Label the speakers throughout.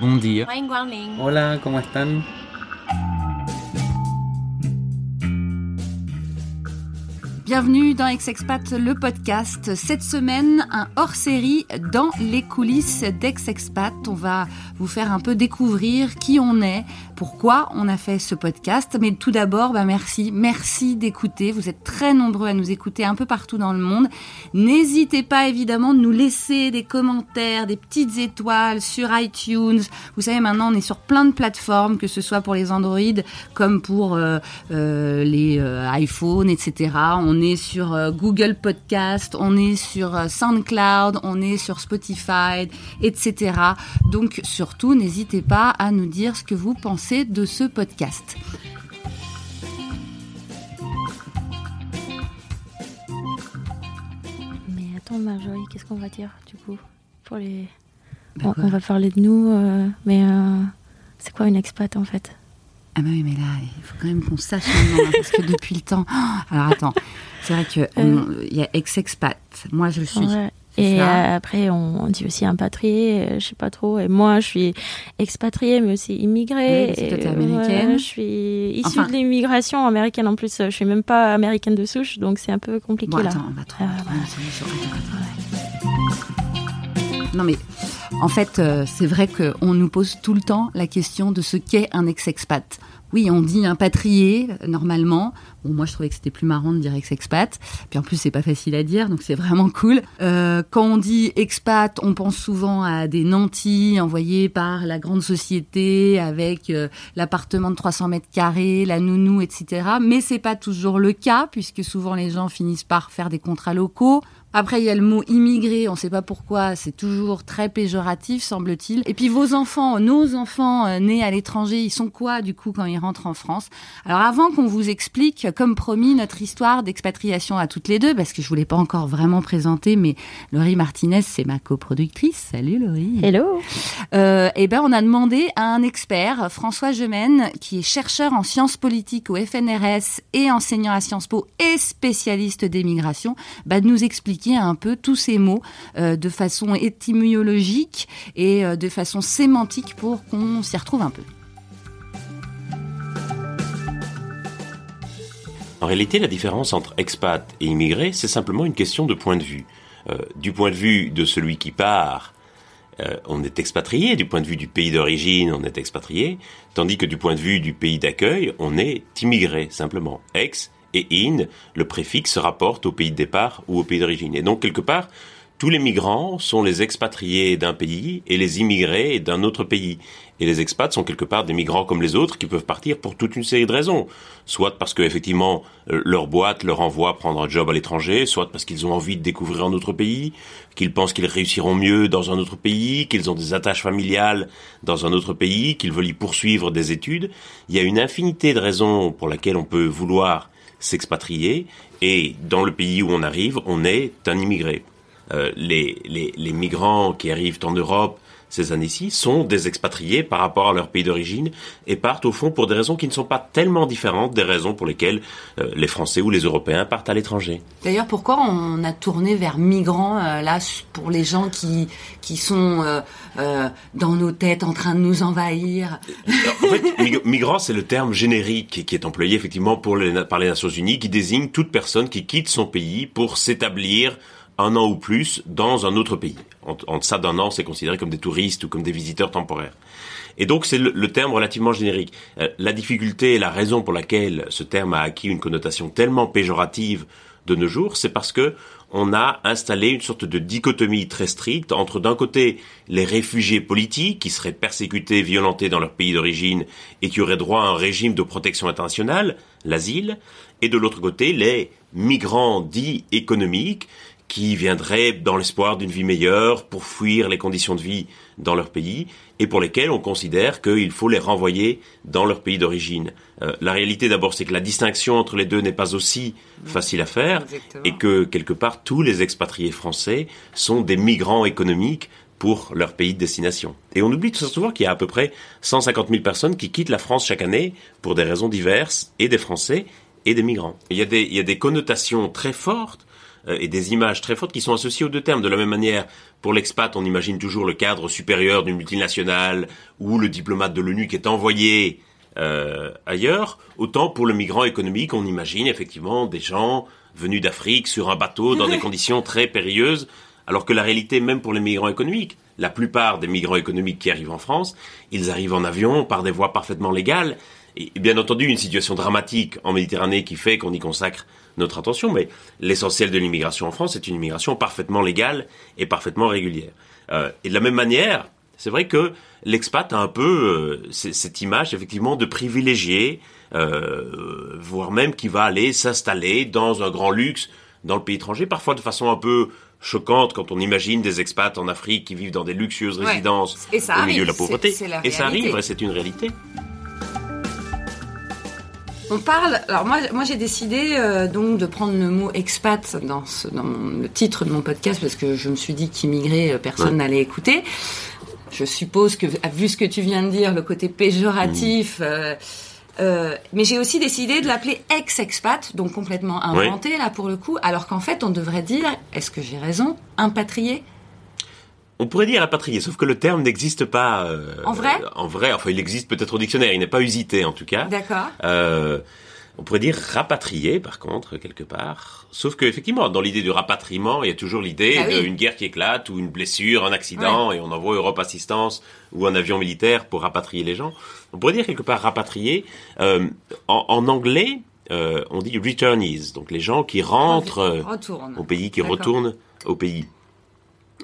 Speaker 1: Bon dia.
Speaker 2: Hola, ¿cómo están?
Speaker 3: Bienvenue dans Ex-Expat, le podcast. Cette semaine, un hors-série dans les coulisses d'Ex-Expat. On va vous faire un peu découvrir qui on est, pourquoi on a fait ce podcast. Mais tout d'abord, bah merci, merci d'écouter. Vous êtes très nombreux à nous écouter un peu partout dans le monde. N'hésitez pas évidemment de nous laisser des commentaires, des petites étoiles sur iTunes. Vous savez, maintenant, on est sur plein de plateformes, que ce soit pour les Android comme pour euh, euh, les euh, iPhones, etc. On est sur Google Podcast, on est sur SoundCloud, on est sur Spotify, etc. Donc surtout, n'hésitez pas à nous dire ce que vous pensez de ce podcast.
Speaker 4: Mais attends, Marjorie, qu'est-ce qu'on va dire du coup pour les... Bon, on va parler de nous, euh, mais euh, c'est quoi une expat en fait?
Speaker 3: Ah bah oui, mais là, il faut quand même qu'on sache maintenant, hein, parce que depuis le temps... Oh, alors attends, c'est vrai qu'il
Speaker 4: Euh.
Speaker 3: y a ex-expat, moi je suis...
Speaker 4: Ouais. Et euh, après, on, on dit aussi impatrié, euh, je sais pas trop. Et moi, je suis expatriée, mais aussi immigrée.
Speaker 3: Oui,
Speaker 4: Et,
Speaker 3: américaine.
Speaker 4: ouais, je suis issue
Speaker 3: Enfin-
Speaker 4: de l'immigration américaine en plus. Je suis même pas américaine de souche, donc c'est un peu compliqué
Speaker 3: Bon,
Speaker 4: là.
Speaker 3: on va attends. Non mais en fait, euh, c'est vrai qu'on nous pose tout le temps la question de ce qu'est un ex-expat. Oui, on dit impatrié normalement. Bon, moi je trouvais que c'était plus marrant de dire ex-expat. Puis en plus c'est pas facile à dire, donc c'est vraiment cool. Euh, quand on dit expat, on pense souvent à des nantis envoyés par la grande société avec euh, l'appartement de 300 mètres carrés, la nounou, etc. Mais c'est pas toujours le cas puisque souvent les gens finissent par faire des contrats locaux. Après, il y a le mot immigré, on ne sait pas pourquoi, c'est toujours très péjoratif, semble-t-il. Et puis vos enfants, nos enfants euh, nés à l'étranger, ils sont quoi du coup quand ils rentrent en France? Alors avant qu'on vous explique, comme promis, notre histoire d'expatriation à toutes les deux, parce que je vous l'ai pas encore vraiment présentée, mais Laurie Martinez, c'est ma coproductrice. Salut Laurie.
Speaker 4: Hello
Speaker 3: Euh, eh ben, on a demandé à un expert, François Gemène, qui est chercheur en sciences politiques au FNRS et enseignant à Sciences Po et spécialiste des migrations, bah, de nous expliquer un peu tous ces mots euh, de façon étymologique et euh, de façon sémantique pour qu'on s'y retrouve un peu.
Speaker 5: En réalité, la différence entre expat et immigré, c'est simplement une question de point de vue. Euh, du point de vue de celui qui part, on est expatrié, du point de vue du pays d'origine, on est expatrié, tandis que du point de vue du pays d'accueil, on est immigré, simplement. Ex et in, le préfixe se rapporte au pays de départ ou au pays d'origine. Et donc, quelque part, tous les migrants sont les expatriés d'un pays et les immigrés d'un autre pays. Et les expats sont quelque part des migrants comme les autres qui peuvent partir pour toute une série de raisons. Soit parce que effectivement euh, leur boîte leur envoie prendre un job à l'étranger, soit parce qu'ils ont envie de découvrir un autre pays, qu'ils pensent qu'ils réussiront mieux dans un autre pays, qu'ils ont des attaches familiales dans un autre pays, qu'ils veulent y poursuivre des études. Il y a une infinité de raisons pour lesquelles on peut vouloir s'expatrier et dans le pays où on arrive, on est un immigré. Euh, les, les, les migrants qui arrivent en Europe ces années-ci sont des expatriés par rapport à leur pays d'origine et partent au fond pour des raisons qui ne sont pas tellement différentes des raisons pour lesquelles euh, les Français ou les Européens partent à l'étranger.
Speaker 3: D'ailleurs, pourquoi on a tourné vers migrants euh, là pour les gens qui qui sont euh, dans nos têtes en train de nous envahir?
Speaker 5: En fait, mig- migrant, c'est le terme générique qui est employé effectivement pour les, par les Nations Unies, qui désigne toute personne qui quitte son pays pour s'établir un an ou plus dans un autre pays. En, en deçà d'un an, c'est considéré comme des touristes ou comme des visiteurs temporaires. Et donc c'est le, le terme relativement générique. Euh, la difficulté et la raison pour laquelle ce terme a acquis une connotation tellement péjorative de nos jours, c'est parce que on a installé une sorte de dichotomie très stricte entre d'un côté les réfugiés politiques qui seraient persécutés, violentés dans leur pays d'origine et qui auraient droit à un régime de protection internationale, l'asile, et de l'autre côté les migrants dits économiques qui viendraient dans l'espoir d'une vie meilleure pour fuir les conditions de vie dans leur pays et pour lesquels on considère qu'il faut les renvoyer dans leur pays d'origine. Euh, la réalité d'abord c'est que la distinction entre les deux n'est pas aussi facile à faire
Speaker 3: Exactement.
Speaker 5: et que quelque part tous les expatriés français sont des migrants économiques pour leur pays de destination. Et on oublie tout souvent qu'il y a à peu près 150 000 personnes qui quittent la France chaque année pour des raisons diverses, et des Français et des migrants. Il y a des, il y a des connotations très fortes et des images très fortes qui sont associées aux deux termes. De la même manière, pour l'expat, on imagine toujours le cadre supérieur d'une multinationale ou le diplomate de l'ONU qui est envoyé euh, ailleurs. Autant pour le migrant économique, on imagine effectivement des gens venus d'Afrique sur un bateau dans des conditions très périlleuses, alors que la réalité, même pour les migrants économiques, la plupart des migrants économiques qui arrivent en France, ils arrivent en avion par des voies parfaitement légales. Et bien entendu, une situation dramatique en Méditerranée qui fait qu'on y consacre notre attention, mais l'essentiel de l'immigration en France est une immigration parfaitement légale et parfaitement régulière. Euh, et de la même manière, c'est vrai que l'expat a un peu euh, cette image effectivement de privilégié, euh, voire même qui va aller s'installer dans un grand luxe dans le pays étranger, parfois de façon un peu choquante quand on imagine des expats en Afrique qui vivent dans des luxueuses résidences au milieu de la pauvreté. et ça arrive, c'est une réalité.
Speaker 3: On parle. Alors moi, moi j'ai décidé euh, donc de prendre le mot expat dans, dans le titre de mon podcast parce que je me suis dit qu'immigré, euh, personne n'allait écouter. Je suppose que vu ce que tu viens de dire, le côté péjoratif. Mmh. Euh, mais j'ai aussi décidé de l'appeler ex-expat, donc complètement inventé là pour le coup, alors qu'en fait on devrait dire, est-ce que j'ai raison, impatrié
Speaker 5: on pourrait dire rapatrié, sauf que le terme n'existe pas.
Speaker 3: Euh, en vrai?
Speaker 5: En vrai, enfin, il existe peut-être au dictionnaire, il n'est pas usité en tout cas.
Speaker 3: D'accord.
Speaker 5: Euh, on pourrait dire rapatrié, par contre, quelque part. Sauf que effectivement, dans l'idée du rapatriement, il y a toujours l'idée bah d'une guerre qui éclate ou une blessure, un accident, et on envoie Europe Assistance ou un avion militaire pour rapatrier les gens. On pourrait dire quelque part rapatrié. Euh, en, anglais, euh, on dit returnees, donc les gens qui rentrent euh, au pays, qui retournent au pays.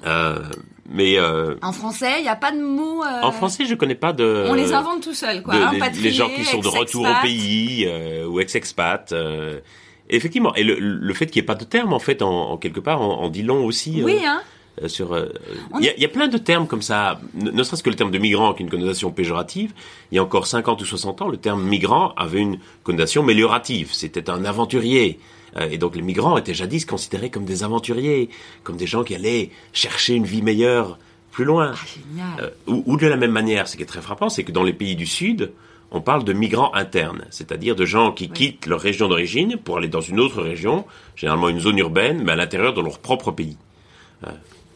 Speaker 3: Euh, mais euh, en français, il n'y a pas de mot. Euh,
Speaker 5: en français, je connais pas de.
Speaker 3: On les invente tout seuls, quoi.
Speaker 5: les, gens qui sont de retour au pays euh, ou ex-expat. Euh, effectivement, et le, le fait qu'il n'y ait pas de terme, en fait, en, en quelque part, en, dit long aussi.
Speaker 3: Oui, hein.
Speaker 5: Sur, il y, y, a plein de termes comme ça, ne, serait-ce que le terme de migrant qui a une connotation péjorative. Il y a encore 50 ou 60 ans, le terme migrant avait une connotation améliorative. C'était un aventurier. Euh, et donc les migrants étaient jadis considérés comme des aventuriers, comme des gens qui allaient chercher une vie meilleure plus loin.
Speaker 3: Ah, euh,
Speaker 5: ou, de la même manière, ce qui est très frappant, c'est que dans les pays du Sud, on parle de migrants internes, c'est-à-dire de gens qui quittent leur région d'origine pour aller dans une autre région, généralement une zone urbaine, mais à l'intérieur de leur propre pays. Euh,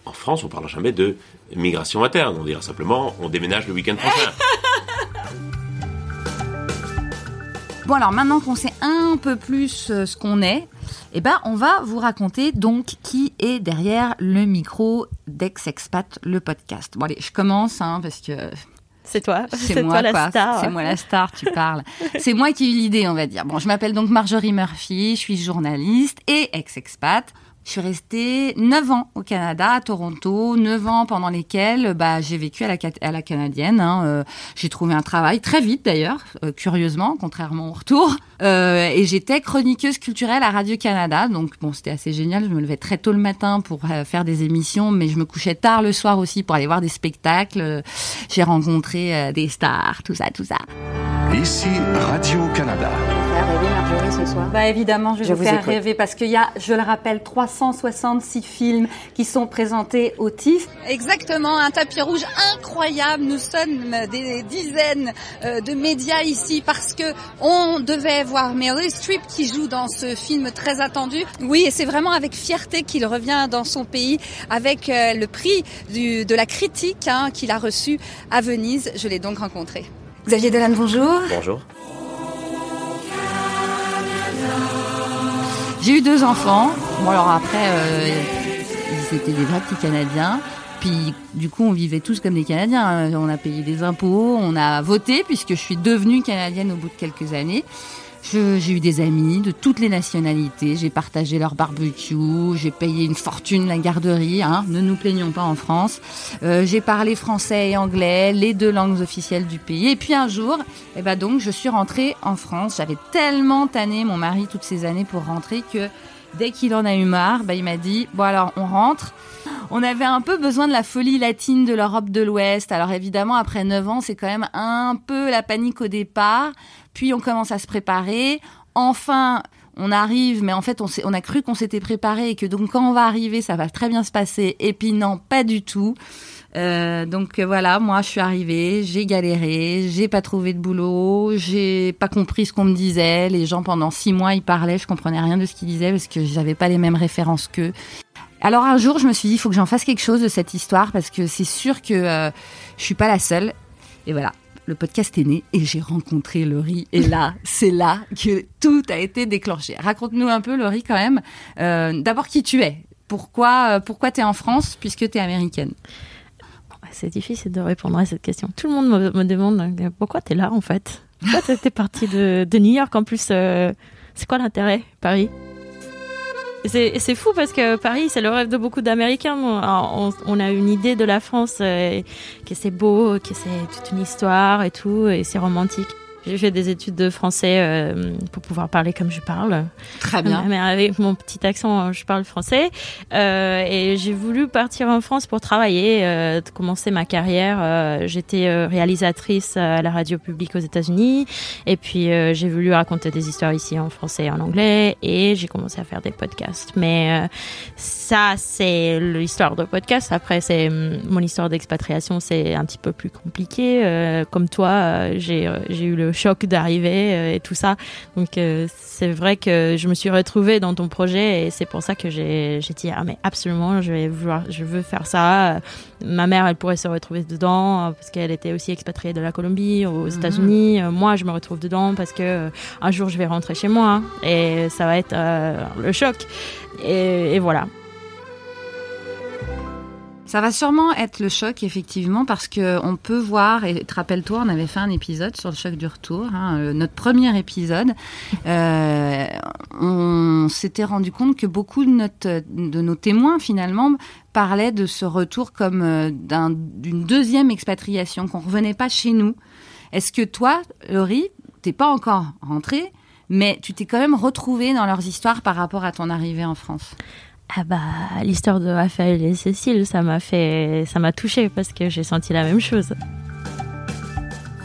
Speaker 5: en France, on ne parle jamais de migration interne, on dira simplement on déménage le week-end prochain.
Speaker 3: Bon alors maintenant qu'on sait un peu plus euh, ce qu'on est, eh ben on va vous raconter donc qui est derrière le micro d'Ex-Expat, le podcast. Bon allez, je commence hein, parce que
Speaker 4: c'est toi,
Speaker 3: c'est moi la star. C'est moi la star, tu parles. c'est moi qui ai eu l'idée, on va dire. Bon, je m'appelle donc Marjorie Murphy, je suis journaliste et ex-expat. Je suis restée 9 ans au Canada, à Toronto, 9 ans pendant lesquels bah, j'ai vécu à la, à la canadienne. Hein, euh, j'ai trouvé un travail très vite d'ailleurs, euh, curieusement, contrairement au retour. Euh, et j'étais chroniqueuse culturelle à Radio-Canada. Donc bon, c'était assez génial. Je me levais très tôt le matin pour faire des émissions, mais je me couchais tard le soir aussi pour aller voir des spectacles. J'ai rencontré des stars, tout ça, tout ça.
Speaker 1: Ici Radio-Canada.
Speaker 3: rêver Marjorie ce soir Bah évidemment, je vais vous, faire rêver parce qu'il y a, je le rappelle, 366 films qui sont présentés au TIFF.
Speaker 6: Exactement, un tapis rouge incroyable. Nous sommes des dizaines euh, de médias ici parce que on devait voir Meryl Streep qui joue dans ce film très attendu. Oui, et c'est vraiment avec fierté qu'il revient dans son pays avec euh, le prix du, de la critique hein, qu'il a reçu à Venise. Je l'ai donc rencontré.
Speaker 3: Xavier Dolan, bonjour.
Speaker 5: Bonjour.
Speaker 3: J'ai eu deux enfants. Bon, alors après, euh, ils étaient des vrais petits Canadiens. Puis du coup, on vivait tous comme des Canadiens. On a payé des impôts, on a voté puisque je suis devenue canadienne au bout de quelques années. J'ai eu des amis de toutes les nationalités, j'ai partagé leur barbecue, j'ai payé une fortune la garderie, hein, ne nous plaignons pas en France. Euh, j'ai parlé français et anglais, les deux langues officielles du pays. Et puis un jour, eh ben donc, je suis rentrée en France. J'avais tellement tanné mon mari toutes ces années pour rentrer que dès qu'il en a eu marre, bah, il m'a dit bon alors on rentre. On avait un peu besoin de la folie latine de l'Europe de l'Ouest. Alors évidemment, après 9 ans, c'est quand même un peu la panique au départ. Puis on commence à se préparer. Enfin, on arrive, mais en fait, on, a cru qu'on s'était préparé et que donc quand on va arriver, ça va très bien se passer. Et puis non, pas du tout. Euh, donc voilà, moi je suis arrivée, j'ai galéré, j'ai pas trouvé de boulot, j'ai pas compris ce qu'on me disait. Les gens pendant six mois ils parlaient, je comprenais rien de ce qu'ils disaient parce que j'avais pas les mêmes références qu'eux. Alors un jour je me suis dit il faut que j'en fasse quelque chose de cette histoire parce que c'est sûr que euh, je suis pas la seule. Et voilà, le podcast est né et j'ai rencontré Laurie. Et là, c'est là que tout a été déclenché. Raconte-nous un peu, Laurie, quand même. Euh, d'abord, qui tu es? Pourquoi, euh, pourquoi tu es en France puisque tu es américaine
Speaker 4: C'est difficile de répondre à cette question. Tout le monde me, demande euh, pourquoi tu es là, en fait? Pourquoi tu es partie de, New York en plus C'est quoi l'intérêt, Paris? C'est fou parce que Paris, c'est le rêve de beaucoup d'Américains. On, a une idée de la France, euh, que c'est beau, que c'est toute une histoire et tout, et c'est romantique. J'ai fait des études de français euh, pour pouvoir parler comme je parle.
Speaker 3: Très bien.
Speaker 4: Mais avec mon petit accent, je parle français. Euh, et j'ai voulu partir en France pour travailler, euh, commencer ma carrière. Euh, j'étais euh, réalisatrice à la radio publique aux États-Unis. Et puis euh, j'ai voulu raconter des histoires ici en français et en anglais. Et j'ai commencé à faire des podcasts. Mais ça, c'est l'histoire de podcast. Après, c'est mon histoire d'expatriation, c'est un petit peu plus compliqué. comme toi, j'ai eu le choc d'arriver euh, et tout ça. Donc euh, c'est vrai que je me suis retrouvée dans ton projet et c'est pour ça que j'ai dit ah mais absolument je vais vouloir je veux faire ça. Ma mère elle pourrait se retrouver dedans parce qu'elle était aussi expatriée de la Colombie aux mhm. États-Unis. Euh, moi je me retrouve dedans parce que un jour je vais rentrer chez moi et ça va être le choc. Et, et voilà.
Speaker 3: Ça va sûrement être le choc, effectivement, parce que on peut voir, et te rappelle-toi, on avait fait un épisode sur le choc du retour, hein, euh, notre premier épisode. Euh, on s'était rendu compte que beaucoup de, nos témoins, finalement, parlaient de ce retour comme euh, d'une deuxième expatriation, qu'on revenait pas chez nous. Est-ce que toi, Laurie, t'es pas encore rentrée, mais tu t'es quand même retrouvée dans leurs histoires par rapport à ton arrivée en France?
Speaker 4: Ah bah l'histoire de Raphaël et Cécile, ça m'a fait, ça m'a touché parce que j'ai senti la même chose.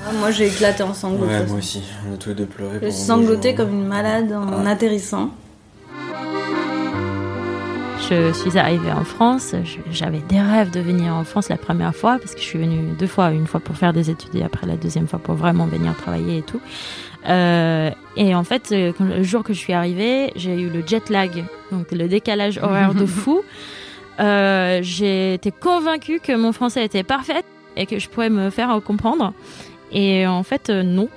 Speaker 7: Ah, moi j'ai éclaté en sanglots.
Speaker 2: Ouais, moi aussi, on a tous les deux pleuré.
Speaker 7: J'ai sangloté comme une malade en atterrissant.
Speaker 4: Je suis arrivée en France, j'avais des rêves de venir en France la première fois parce que je suis venue deux fois, une fois pour faire des études et après la deuxième fois pour vraiment venir travailler et tout. Euh, et en fait, euh, le jour que je suis arrivée, j'ai eu le jet lag, donc le décalage horaire de fou. Euh, J'étais convaincue que mon français était parfait et que je pourrais me faire comprendre. Et en fait, euh, non.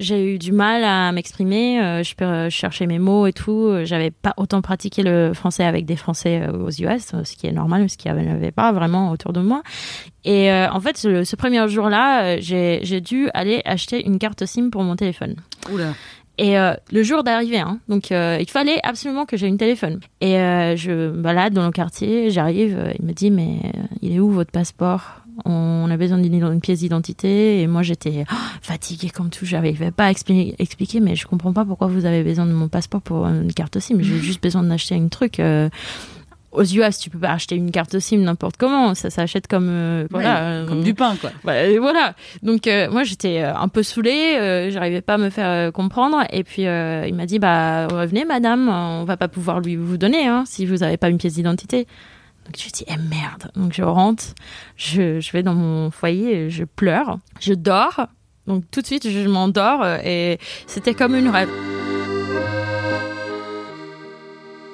Speaker 4: J'ai eu du mal à m'exprimer, euh, je peux chercher mes mots et tout. J'avais pas autant pratiqué le français avec des Français euh, aux US, ce qui est normal, ce qu'il n'y avait pas vraiment autour de moi. Et euh, en fait, ce, premier jour-là, j'ai dû aller acheter une carte SIM pour mon téléphone.
Speaker 3: Oula.
Speaker 4: Et le jour d'arrivée, hein, donc il fallait absolument que j'ai une téléphone. Et je balade dans le quartier, j'arrive, il me dit mais il est où votre passeport? On a besoin d'une pièce d'identité et moi j'étais oh, fatiguée comme tout, j'arrivais pas à expliquer, mais je comprends pas pourquoi vous avez besoin de mon passeport pour une carte SIM, j'ai juste besoin d'acheter un truc. Euh, aux US, tu peux pas acheter une carte SIM n'importe comment, ça s'achète comme euh, voilà,
Speaker 3: euh, comme du pain quoi.
Speaker 4: Voilà. Donc moi j'étais un peu saoulée, j'arrivais pas à me faire comprendre et puis il m'a dit bah revenez madame, on va pas pouvoir lui vous donner hein, si vous avez pas une pièce d'identité. Donc je dis, eh merde. Donc je rentre, je, je vais dans mon foyer, je pleure, je dors. Donc tout de suite, je m'endors et c'était comme une rêve.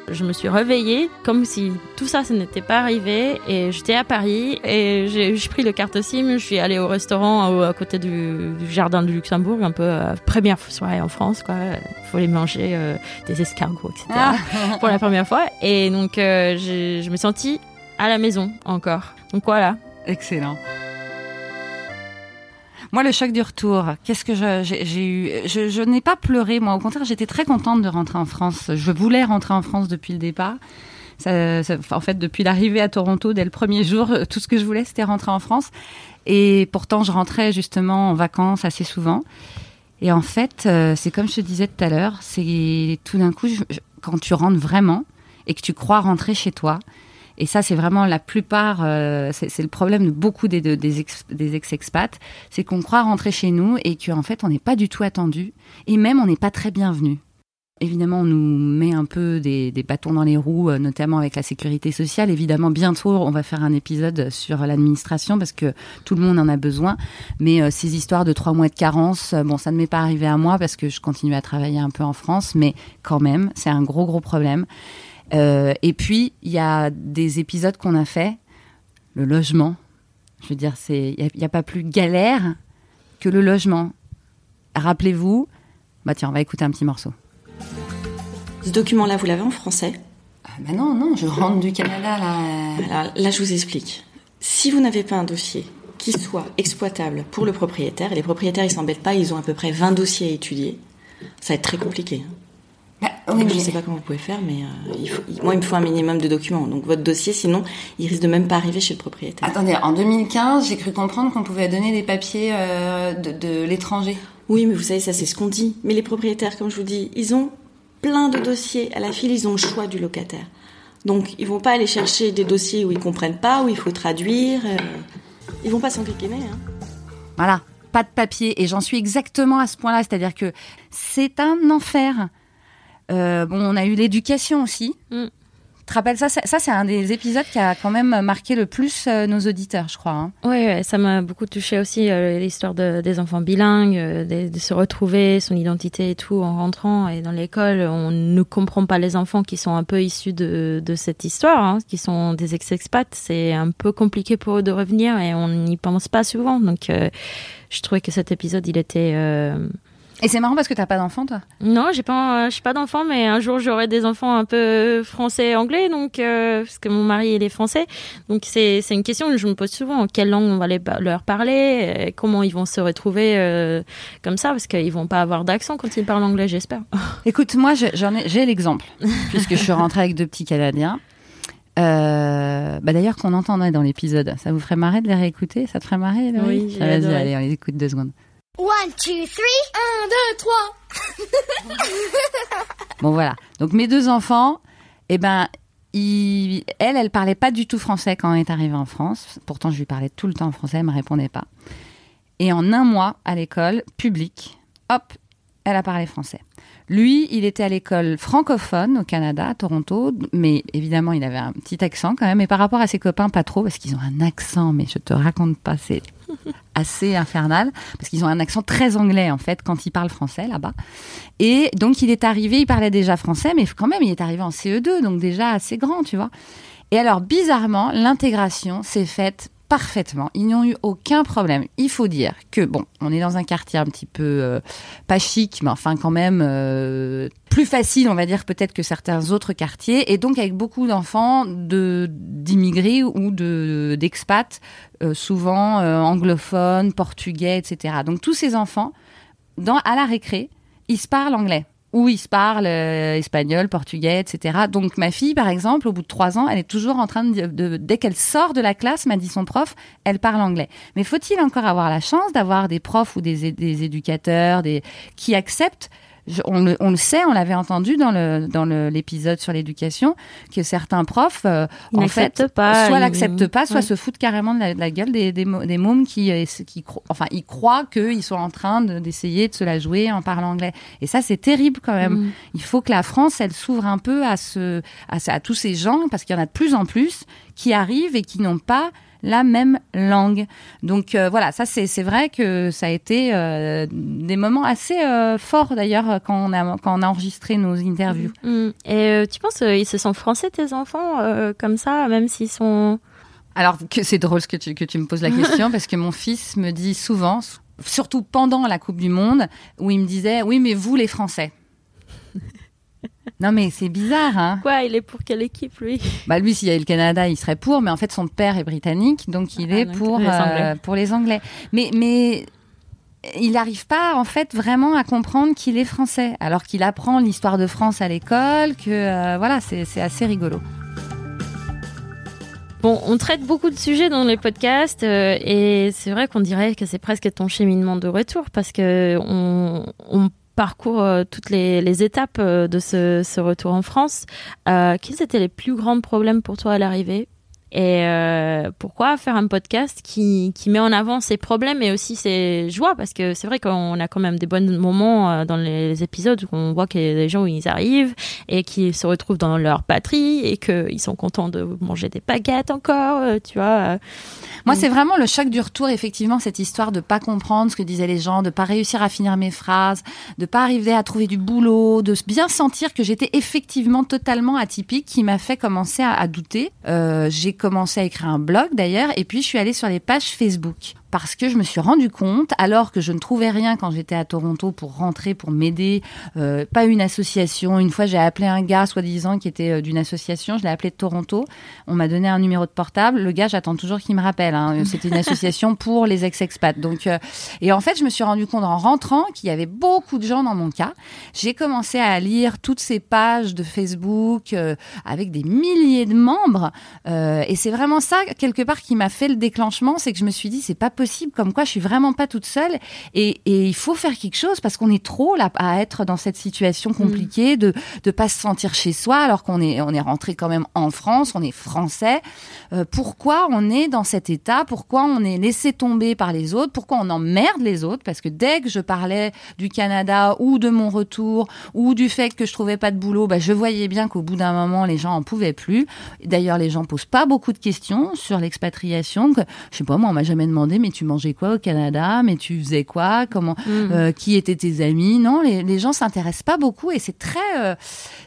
Speaker 4: Je me suis réveillée comme si tout ça, ça n'était pas arrivé. Et j'étais à Paris et j'ai pris le carte SIM. Je suis allée au restaurant à côté du, jardin du Luxembourg, un peu euh, première soirée en France, quoi. Il faut les manger euh, des escargots, etc. Ah. pour la première fois. Et donc, euh, je me suis sentie à la maison encore. Donc voilà.
Speaker 3: Excellent. Moi, le choc du retour, qu'est-ce que j'ai eu? Je, n'ai pas pleuré, moi. Au contraire, j'étais très contente de rentrer en France. Je voulais rentrer en France depuis le départ. en fait, depuis l'arrivée à Toronto, dès le premier jour, tout ce que je voulais, c'était rentrer en France. Et pourtant, je rentrais justement en vacances assez souvent. Et en fait, euh, c'est comme je te disais tout à l'heure, c'est tout d'un coup, quand tu rentres vraiment et que tu crois rentrer chez toi, et ça, c'est vraiment la plupart, euh, c'est le problème de beaucoup des, des, ex-expats, c'est qu'on croit rentrer chez nous et qu'en fait, on n'est pas du tout attendu et même on n'est pas très bienvenu. Évidemment, on nous met un peu des, bâtons dans les roues, euh, notamment avec la sécurité sociale. Évidemment, bientôt, on va faire un épisode sur l'administration parce que tout le monde en a besoin. Mais euh, ces histoires de trois mois de carence, bon, ça ne m'est pas arrivé à moi parce que je continue à travailler un peu en France, mais quand même, c'est un gros, gros problème. Euh, et puis, il y a des épisodes qu'on a fait, le logement. Je veux dire, il n'y a, a pas plus galère que le logement. Rappelez-vous, bah tiens, on va écouter un petit morceau.
Speaker 8: Ce document-là, vous l'avez en français?
Speaker 3: Ah ben Non, non, je rentre du Canada là.
Speaker 8: Alors, là, je vous explique. Si vous n'avez pas un dossier qui soit exploitable pour le propriétaire, et les propriétaires, ils s'embêtent pas, ils ont à peu près 20 dossiers à étudier, ça va être très compliqué.
Speaker 3: Bah, oui,
Speaker 8: je ne
Speaker 3: mais-
Speaker 8: sais pas comment vous pouvez faire, mais euh, il faut, moi, il me faut un minimum de documents. Donc, votre dossier, sinon, il risque de même pas arriver chez le propriétaire.
Speaker 3: Attendez, en 2015, j'ai cru comprendre qu'on pouvait donner des papiers euh, de, de l'étranger.
Speaker 8: Oui, mais vous savez, ça, c'est ce qu'on dit. Mais les propriétaires, comme je vous dis, ils ont plein de dossiers à la file, ils ont le choix du locataire. Donc, ils vont pas aller chercher des dossiers où ils comprennent pas, où il faut traduire. euh, ils vont pas s'enquiquiner, hein.
Speaker 3: Voilà, pas de papier. Et j'en suis exactement à ce point-là, c'est-à-dire que c'est un enfer. Euh, bon, on a eu l'éducation aussi.
Speaker 4: Mm.
Speaker 3: Tu te rappelles ça Ça, c'est un des épisodes qui a quand même marqué le plus euh, nos auditeurs, je crois. hein.
Speaker 4: Oui, ouais, ça m'a beaucoup touché aussi euh, l'histoire de- des enfants bilingues, euh, de, de se retrouver, son identité et tout en rentrant et dans l'école. On ne comprend pas les enfants qui sont un peu issus de, de cette histoire, hein, qui sont des ex-expats. C'est un peu compliqué pour eux de revenir et on n'y pense pas souvent. Donc, je trouvais que cet épisode, il était.
Speaker 3: Et c'est marrant parce que t'as pas d'enfant, toi?
Speaker 4: Non, j'ai pas, euh, j'ai pas d'enfants, mais un jour j'aurai des enfants un peu français anglais, donc euh, parce que mon mari il est français, donc c'est une question que je me pose souvent. Quelle langue on va les, leur parler? Comment ils vont se retrouver euh, comme ça? Parce qu'ils vont pas avoir d'accent quand ils parlent anglais, j'espère.
Speaker 3: Écoute, moi, je- j'en ai, j'ai l'exemple, puisque je suis rentrée avec deux petits Canadiens. Euh, bah d'ailleurs, qu'on entendrait dans l'épisode. Ça vous ferait marrer de les réécouter? Ça te ferait marrer
Speaker 4: Oui,
Speaker 3: Ah, Vas-y, allez, on les écoute deux secondes.
Speaker 9: One, two, three. Un, deux, trois.
Speaker 3: Bon, voilà. Donc, mes deux enfants, eh ben, ils- elle, elle parlait pas du tout français quand elle est arrivée en France. Pourtant, je lui parlais tout le temps en français, elle me répondait pas. Et en un mois, à l'école publique, hop, elle a parlé français. Lui, il était à l'école francophone au Canada, à Toronto, mais évidemment, il avait un petit accent quand même. Et par rapport à ses copains, pas trop, parce qu'ils ont un accent, mais je te raconte pas, c'est assez infernal, parce qu'ils ont un accent très anglais en fait quand ils parlent français là-bas. Et donc, il est arrivé, il parlait déjà français, mais quand même, il est arrivé en CE2, donc déjà assez grand, tu vois. Et alors, bizarrement, l'intégration s'est faite parfaitement. Ils n'ont eu aucun problème. Il faut dire que, bon, on est dans un quartier un petit peu euh, pas chic, mais enfin quand même euh, plus facile, on va dire, peut-être que certains autres quartiers, et donc avec beaucoup d'enfants de d'immigrés ou de d'expats, euh, souvent anglophones, portugais, etc. Donc tous ces enfants, à la récré, ils se parlent anglais. Ou ils se parlent euh, espagnol, portugais, etc. Donc ma fille, par exemple, au bout de trois ans, elle est toujours en train de, dès qu'elle sort de la classe, m'a dit son prof, elle parle anglais. Mais faut-il encore avoir la chance d'avoir des profs ou des, des éducateurs, des qui acceptent je- on, le, on le sait, on l'avait entendu dans le dans le- l'épisode sur l'éducation que certains profs, euh, en fait,
Speaker 4: pas,
Speaker 3: soit l'acceptent pas, soit
Speaker 4: ouais.
Speaker 3: se foutent carrément de la, de la gueule des, des, des mômes qui, euh, qui, enfin, ils croient qu'ils sont en train de- d'essayer de se la jouer en parlant anglais. Et ça, c'est terrible quand même.
Speaker 4: Mm.
Speaker 3: Il faut que la France, elle s'ouvre un peu à ce, à, ce- à tous ces gens, parce qu'il y en a de plus en plus qui arrivent et qui n'ont pas la même langue. Donc euh, voilà, ça c'est vrai que ça a été euh, des moments assez euh, forts d'ailleurs quand on a quand on a enregistré nos interviews.
Speaker 4: Mm. Et euh, tu penses ils se sont français tes enfants comme ça, même s'ils sont
Speaker 3: Alors que c'est drôle que tu, que tu me poses la question parce que mon fils me dit souvent, surtout pendant la Coupe du Monde, où il me disait oui mais vous les Français. Non mais c'est bizarre hein.
Speaker 4: quoi Il est pour quelle équipe lui?
Speaker 3: Bah lui s'il y avait le Canada il serait pour mais en fait son père est britannique donc il
Speaker 4: Ah,
Speaker 3: est
Speaker 4: donc
Speaker 3: pour
Speaker 4: les
Speaker 3: euh,
Speaker 4: Anglais.
Speaker 3: pour les Anglais. Mais mais il n'arrive pas en fait vraiment à comprendre qu'il est français alors qu'il apprend l'histoire de France à l'école que euh, voilà c'est c'est assez rigolo.
Speaker 4: Bon, on traite beaucoup de sujets dans les podcasts euh, et c'est vrai qu'on dirait que c'est presque ton cheminement de retour parce que on, on parcourt euh, toutes les, les étapes euh, de ce, ce retour en France. Euh, quels étaient les plus grands problèmes pour toi à l'arrivée? Et euh, pourquoi faire un podcast qui, qui met en avant ses problèmes et aussi ses joies? Parce que c'est vrai qu'on a quand même des bons moments euh, dans les épisodes où on voit qu'il y a des gens où ils arrivent et qui se retrouvent dans leur patrie et qu'ils sont contents de manger des baguettes encore, euh, tu vois.
Speaker 3: Moi, c'est vraiment le choc du retour, effectivement, cette histoire de pas comprendre ce que disaient les gens, de pas réussir à finir mes phrases, de pas arriver à trouver du boulot, de bien sentir que j'étais effectivement totalement atypique, qui m'a fait commencer à, à douter. Euh, j'ai commencé à écrire un blog d'ailleurs, et puis je suis allée sur les pages Facebook parce que je me suis rendu compte, alors que je ne trouvais rien quand j'étais à Toronto pour rentrer, pour m'aider, euh, pas une association. Une fois, j'ai appelé un gars, soi-disant, qui était euh, d'une association. Je l'ai appelé de Toronto. On m'a donné un numéro de portable. Le gars, j'attends toujours qu'il me rappelle. Hein. C'était une association pour les ex-expats. Donc, euh, et en fait, je me suis rendu compte en rentrant qu'il y avait beaucoup de gens dans mon cas. J'ai commencé à lire toutes ces pages de Facebook euh, avec des milliers de membres. Et c'est vraiment ça, quelque part, qui m'a fait le déclenchement. C'est que je me suis dit, c'est pas possible comme quoi je suis vraiment pas toute seule et, et il faut faire quelque chose parce qu'on est trop là à être dans cette situation compliquée de de pas se sentir chez soi alors qu'on est on est rentré quand même en France, on est français. Euh, pourquoi on est dans cet état? Pourquoi on est laissé tomber par les autres? Pourquoi on emmerde les autres? Parce que dès que je parlais du Canada ou de mon retour ou du fait que je trouvais pas de boulot, bah, je voyais bien qu'au bout d'un moment les gens en pouvaient plus. D'ailleurs, les gens posent pas beaucoup de questions sur l'expatriation. Je sais pas, moi on m'a jamais demandé mais tu mangeais quoi au Canada? Mais tu faisais quoi? Comment
Speaker 4: Mm.
Speaker 3: euh, Qui étaient tes amis? Non, les, les gens s'intéressent pas beaucoup et c'est très, euh,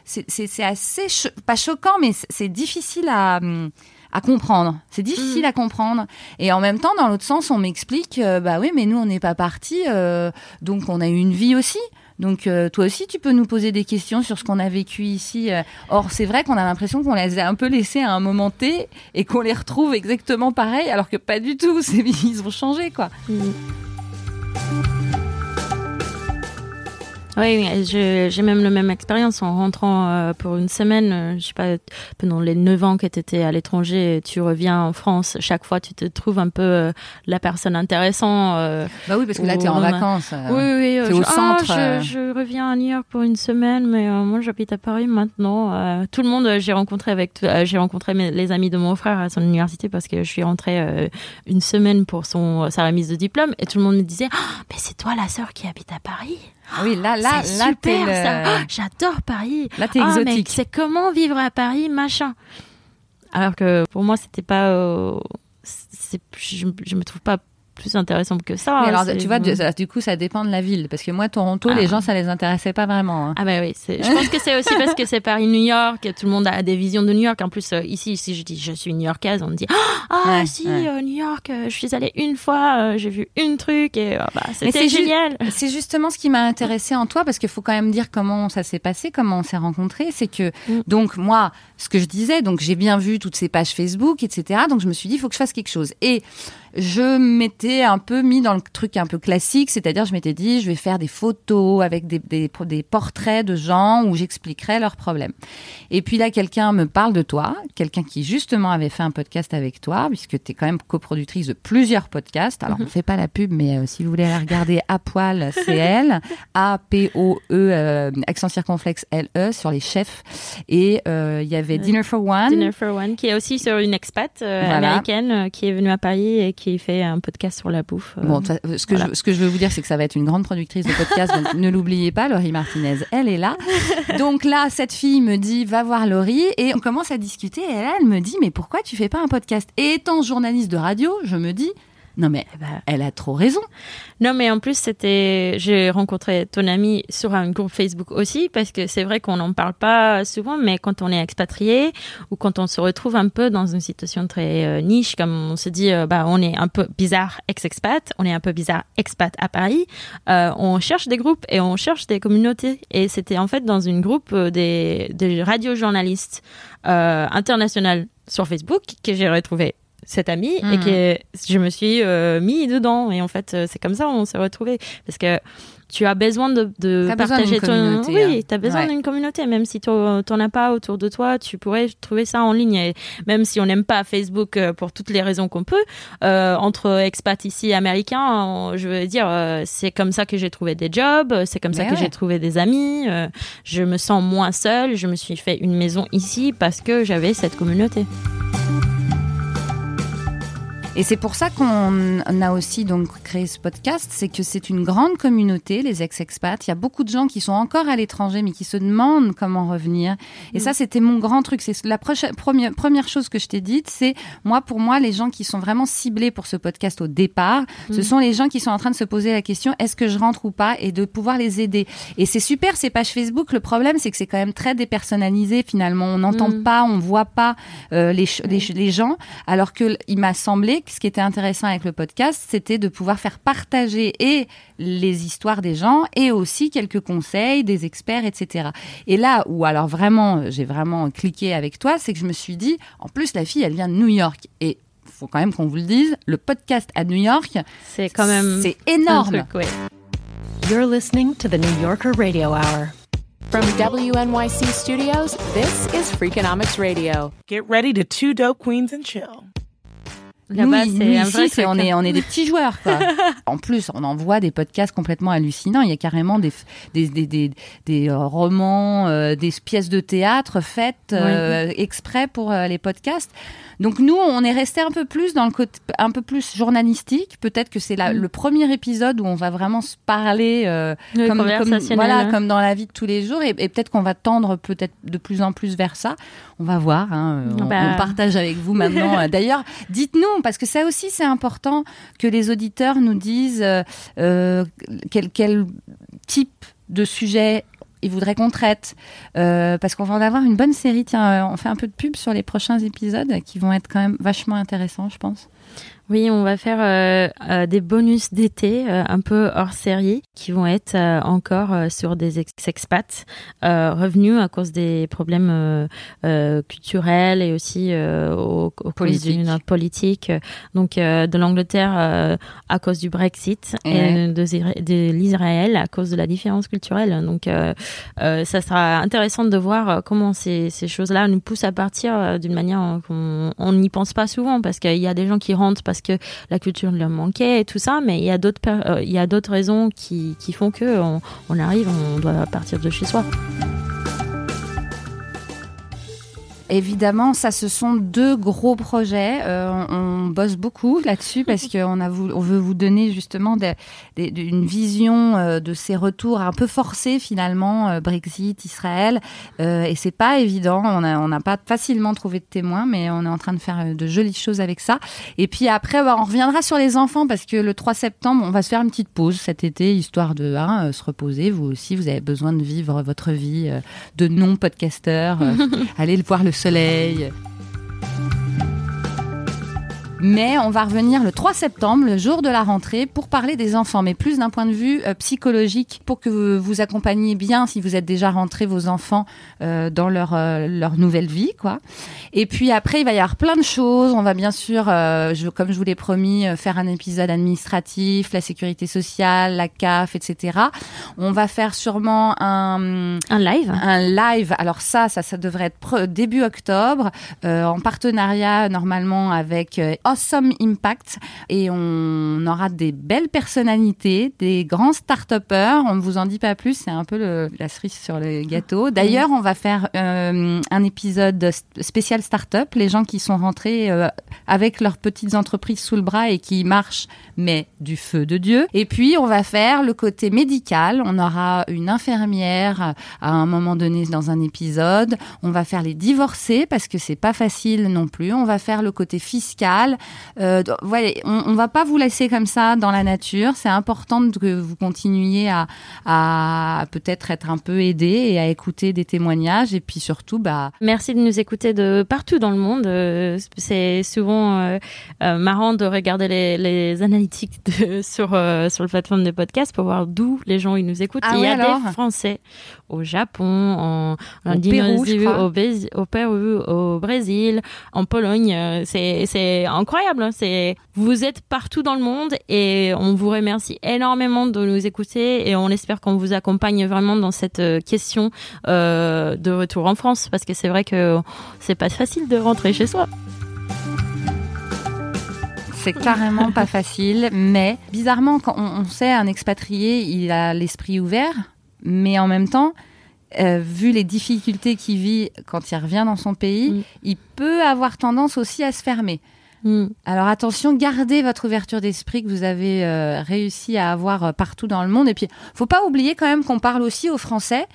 Speaker 3: c'est assez cho- pas choquant, mais c'est- difficile à hum, à comprendre. C'est difficile à comprendre. Et en même temps, dans l'autre sens, on m'explique, euh, bah oui, mais nous, on n'est pas partis, euh, donc on a eu une vie aussi. Donc euh, toi aussi, tu peux nous poser des questions sur ce qu'on a vécu ici. euh. Or, c'est vrai qu'on a l'impression qu'on les a un peu laissés à un moment T et qu'on les retrouve exactement pareil, alors que pas du tout. Ils ont changé, quoi.
Speaker 4: Oui, oui, j'ai même la même expérience en rentrant euh, pour une semaine. euh, je sais pas, pendant les 9 ans que tu étais à l'étranger, tu reviens en France. Chaque fois, tu te trouves un peu euh, la personne intéressante.
Speaker 3: Bah oui, parce que là, t'es
Speaker 4: Ou
Speaker 3: en vacances.
Speaker 4: oui, oui.
Speaker 3: t'es au
Speaker 4: je-
Speaker 3: centre,
Speaker 4: Ah, je, je reviens à New York pour une semaine, mais euh, moi, j'habite à Paris maintenant. Euh, tout le monde, j'ai rencontré avec, euh, j'ai rencontré mes- les amis de mon frère à son université parce que je suis rentrée euh, une semaine pour son sa remise de diplôme et tout le monde me disait, Ah, mais c'est toi la sœur qui habite à Paris?
Speaker 3: Ah Oui, là, là, là,
Speaker 4: super
Speaker 3: le-
Speaker 4: ça. Ah, J'adore Paris.
Speaker 3: Là, t'es
Speaker 4: Ah,
Speaker 3: exotique.
Speaker 4: c'est comment vivre à Paris, machin. Alors que pour moi, c'était pas. euh, je, je me trouve pas plus intéressante que ça.
Speaker 3: Oui, alors,
Speaker 4: C'est-
Speaker 3: tu vois, du, ça- du coup, ça dépend de la ville. Parce que moi, Toronto,
Speaker 4: Ah.
Speaker 3: les gens, ça les intéressait pas vraiment. hein.
Speaker 4: Ah bah oui, je pense que c'est aussi parce que c'est Paris-New York, et tout le monde a des visions de New York. En plus, euh, ici, si je dis je suis new-yorkaise, on me dit ah
Speaker 3: Ouais,
Speaker 4: si
Speaker 3: ouais.
Speaker 4: euh, New York, euh, je suis allée une fois, euh, j'ai vu une truc et bah, c'était
Speaker 3: ju-
Speaker 4: génial.
Speaker 3: C'est justement ce qui m'a intéressé en toi, parce qu'il faut quand même dire comment ça s'est passé, comment on s'est rencontrés. C'est que,
Speaker 4: Mm.
Speaker 3: donc, moi, ce que je disais, donc j'ai bien vu toutes ces pages Facebook, etc. Donc, je me suis dit, il faut que je fasse quelque chose. Et je m'étais un peu mis dans le truc un peu classique, c'est-à-dire, je m'étais dit, je vais faire des photos avec des, des, des portraits de gens où j'expliquerai leurs problèmes. Et puis là, quelqu'un me parle de toi, quelqu'un qui justement avait fait un podcast avec toi, puisque tu es quand même coproductrice de plusieurs podcasts. Alors, on ne fait pas la pub, mais euh, si vous voulez la regarder, à poil, c'est elle. A-P-O-E, euh, accent circonflexe L-E, sur les chefs. Et euh, il y avait Dinner for One.
Speaker 4: Dinner for One, qui est aussi sur une expat
Speaker 3: Voilà.
Speaker 4: américaine qui est venue à Paris et qui fait un podcast sur la bouffe. euh,
Speaker 3: Bon, ça- ce que,
Speaker 4: voilà.
Speaker 3: je, ce que je veux vous dire, c'est que ça va être une grande productrice de podcast, donc ne l'oubliez pas, Laurie Martinez, elle est là. Donc là, cette fille me dit, va voir Laurie, et on commence à discuter, et là, elle me dit, mais pourquoi tu fais pas un podcast? Et étant journaliste de radio, je me dis, non mais,
Speaker 4: Eh ben,
Speaker 3: elle a trop raison.
Speaker 4: Non, mais en plus, c'était, j'ai rencontré ton ami sur un groupe Facebook aussi, parce que c'est vrai qu'on n'en parle pas souvent, mais quand on est expatrié ou quand on se retrouve un peu dans une situation très euh, niche, comme on se dit, euh, bah, on est un peu bizarre ex-expat, on est un peu bizarre expat à Paris, euh, on cherche des groupes et on cherche des communautés. Et c'était en fait dans une groupe des, des radiojournalistes internationaux sur Facebook que j'ai retrouvé cet ami et
Speaker 3: Mhm.
Speaker 4: que je me suis euh, mis dedans et en fait euh, c'est comme ça on s'est retrouvés parce que tu as besoin de, partager ton oui
Speaker 3: hein.
Speaker 4: tu as besoin
Speaker 3: Ouais.
Speaker 4: d'une communauté même si tu n'en as pas autour de toi tu pourrais trouver ça en ligne et même si on n'aime pas Facebook euh, pour toutes les raisons qu'on peut euh, entre expats ici américains on- je veux dire euh, c'est comme ça que j'ai trouvé des jobs c'est comme ça
Speaker 3: Mais
Speaker 4: que j'ai trouvé des amis euh, je me sens moins seule je me suis fait une maison ici parce que j'avais cette communauté
Speaker 3: Et c'est pour ça qu'on a aussi donc créé ce podcast, c'est que c'est une grande communauté, les ex-expats. Il y a beaucoup de gens qui sont encore à l'étranger, mais qui se demandent comment revenir. Et
Speaker 4: Mm.
Speaker 3: ça, c'était mon grand truc. C'est la première, première chose que je t'ai dite, c'est moi, pour moi, les gens qui sont vraiment ciblés pour ce podcast au départ, ce
Speaker 4: Mm.
Speaker 3: sont les gens qui sont en train de se poser la question est-ce que je rentre ou pas et de pouvoir les aider. Et c'est super ces pages Facebook. Le problème, c'est que c'est quand même très dépersonnalisé finalement. On n'entend
Speaker 4: Mm.
Speaker 3: pas, on voit pas euh, les, les, les gens. Alors que il m'a semblé ce qui était intéressant avec le podcast, c'était de pouvoir faire partager et les histoires des gens et aussi quelques conseils des experts, etc. Et là où alors vraiment, j'ai vraiment cliqué avec toi, c'est que je me suis dit, en plus la fille, elle vient de New York et faut quand même qu'on vous le dise, le podcast à New York,
Speaker 4: C'est quand même
Speaker 3: c'est
Speaker 4: un
Speaker 3: énorme.
Speaker 4: truc, ouais.
Speaker 10: You're listening to the New Yorker Radio Hour.
Speaker 11: From WNYC Studios, this is Freakonomics Radio.
Speaker 12: Get ready to two dope queens and chill.
Speaker 4: Là-bas,
Speaker 3: Nous,
Speaker 4: c'est un
Speaker 3: ici,
Speaker 4: vrai truc.
Speaker 3: on est on est des petits joueurs quoi. en plus, on en voit des podcasts complètement hallucinants. Il y a carrément des des des des, des, euh, romans, euh, des pièces de théâtre faites euh, exprès pour euh, les podcasts. Donc nous, on est resté un peu plus dans le côté un peu plus journalistique. Peut-être que c'est la-
Speaker 4: Mm.
Speaker 3: le premier épisode où on va vraiment se parler euh,
Speaker 4: Oui,
Speaker 3: comme, comme voilà
Speaker 4: hein.
Speaker 3: comme dans la vie de tous les jours. Et, et peut-être qu'on va tendre peut-être de plus en plus vers ça. On va voir. Hein, on,
Speaker 4: Bah.
Speaker 3: on partage avec vous maintenant. D'ailleurs, dites-nous parce que ça aussi c'est important que les auditeurs nous disent euh, euh, quel, type de sujet ils voudraient qu'on traite Euh, parce qu'on va en avoir une bonne série. Tiens, on fait un peu de pub sur les prochains épisodes qui vont être quand même vachement intéressants, je pense.
Speaker 4: Oui, on va faire euh, euh, des bonus d'été euh, un peu hors série qui vont être encore sur des ex- expats revenus à cause des problèmes culturels et aussi euh, au, au
Speaker 3: Politique.
Speaker 4: cause d'une politique. Donc de l'Angleterre à cause du Brexit et de, Isra- de l'Israël à cause de la différence culturelle. Donc ça sera intéressant de voir comment ces, ces choses-là nous poussent à partir d'une manière qu'on on n'y pense pas souvent parce qu'il y a des gens qui rentrent parce que la culture leur manquait et tout ça, mais il y a d'autres euh, il y d'autres raisons qui, font que on, on arrive, on doit partir de chez soi.
Speaker 3: Évidemment, ça, ce sont deux gros projets. Euh, on, on bosse beaucoup là-dessus parce qu'on a on veut vous donner justement des- des- une vision euh, de ces retours un peu forcés finalement, euh, Brexit, Israël. Euh, et c'est pas évident. On a- on n'a pas facilement trouvé de témoins, mais on est en train de faire euh, de jolies choses avec ça. Et puis après, bah, on reviendra sur les enfants parce que le 3 septembre, on va se faire une petite pause cet été, histoire de hein, se reposer. Vous aussi, vous avez besoin de vivre votre vie de non-podcasteur. allez le voir le soleil. Mais on va revenir le 3 septembre, le jour de la rentrée, pour parler des enfants, mais plus d'un point de vue euh, psychologique, pour que vous, vous accompagniez bien, si vous êtes déjà rentré, vos enfants euh, dans leur, euh, leur nouvelle vie. quoi. Et puis après, il va y avoir plein de choses. On va bien sûr, euh, je, comme je vous l'ai promis, euh, faire un épisode administratif, la sécurité sociale, la CAF, etc. On va faire sûrement un,
Speaker 4: Un live
Speaker 3: un live. Alors ça, ça, ça devrait être début octobre, euh, en partenariat normalement avec euh, Awesome Impact, et on aura des belles personnalités, des grands start-upers. On ne vous en dit pas plus, c'est un peu le, la cerise sur le gâteau. D'ailleurs, on va faire euh, un épisode spécial start-up, les gens qui sont rentrés euh, avec leurs petites entreprises sous le bras et qui marchent, mais du feu de Dieu. Et puis, on va faire le côté médical. On aura une infirmière à un moment donné dans un épisode. On va faire les divorcés parce que c'est pas facile non plus. On va faire le côté fiscal. Euh, on, on va pas vous laisser comme ça dans la nature. C'est important que vous continuiez à, à peut-être être un peu aidé et à écouter des témoignages. Et puis surtout, bah,
Speaker 4: Merci de nous écouter de partout dans le monde. Euh, C'est souvent euh, euh, marrant de regarder les, les analytiques de, sur sur le plateforme de podcast pour voir d'où les gens ils nous écoutent.
Speaker 3: Ah
Speaker 4: Il y a
Speaker 3: alors
Speaker 4: des Français au Japon, en, en
Speaker 3: Au Pérou,
Speaker 4: au, Pérou, au Brésil, en Pologne. C'est c'est incroyable. hein. C'est vous êtes partout dans le monde et on vous remercie énormément de nous écouter et on espère qu'on vous accompagne vraiment dans cette euh, question euh, de retour en France parce que c'est vrai que c'est pas facile de rentrer chez soi.
Speaker 3: C'est carrément pas facile, mais bizarrement, quand on, on sait un expatrié, il a l'esprit ouvert, mais en même temps, euh, vu les difficultés qu'il vit quand il revient dans son pays,
Speaker 4: Mm.
Speaker 3: il peut avoir tendance aussi à se fermer.
Speaker 4: Mm.
Speaker 3: Alors attention, gardez votre ouverture d'esprit que vous avez euh, réussi à avoir euh, partout dans le monde. Et puis, faut pas oublier quand même qu'on parle aussi aux Français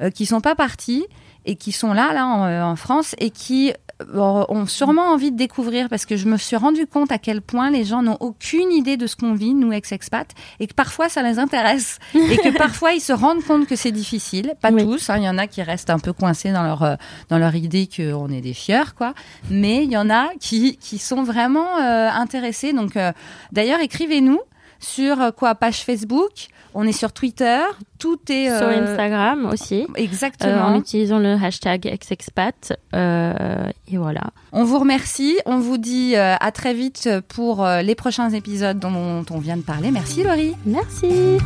Speaker 3: euh, qui sont pas partis et qui sont là, là, en, euh, France, et qui ont sûrement envie de découvrir, parce que je me suis rendu compte à quel point les gens n'ont aucune idée de ce qu'on vit, nous, ex-expats, et que parfois ça les intéresse, et que parfois ils se rendent compte que c'est difficile. Pas tous, hein, il y en a qui restent un peu coincés dans leur, euh, dans leur idée qu'on est des fieurs, quoi. Mais il y en a qui, qui sont vraiment euh, intéressés. Donc, euh, d'ailleurs, écrivez-nous sur euh, quoi page Facebook on est sur Twitter tout est
Speaker 4: Sur
Speaker 3: euh,
Speaker 4: Instagram aussi.
Speaker 3: exactement
Speaker 4: Euh, en utilisant le hashtag exexpat. Euh, et voilà.
Speaker 3: On vous remercie. On vous dit à très vite pour les prochains épisodes dont on vient de parler. Merci Laurie.
Speaker 4: Merci.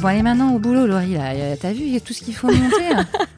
Speaker 3: Bon allez maintenant au boulot Laurie. là. T'as vu il y a tout ce qu'il faut monter.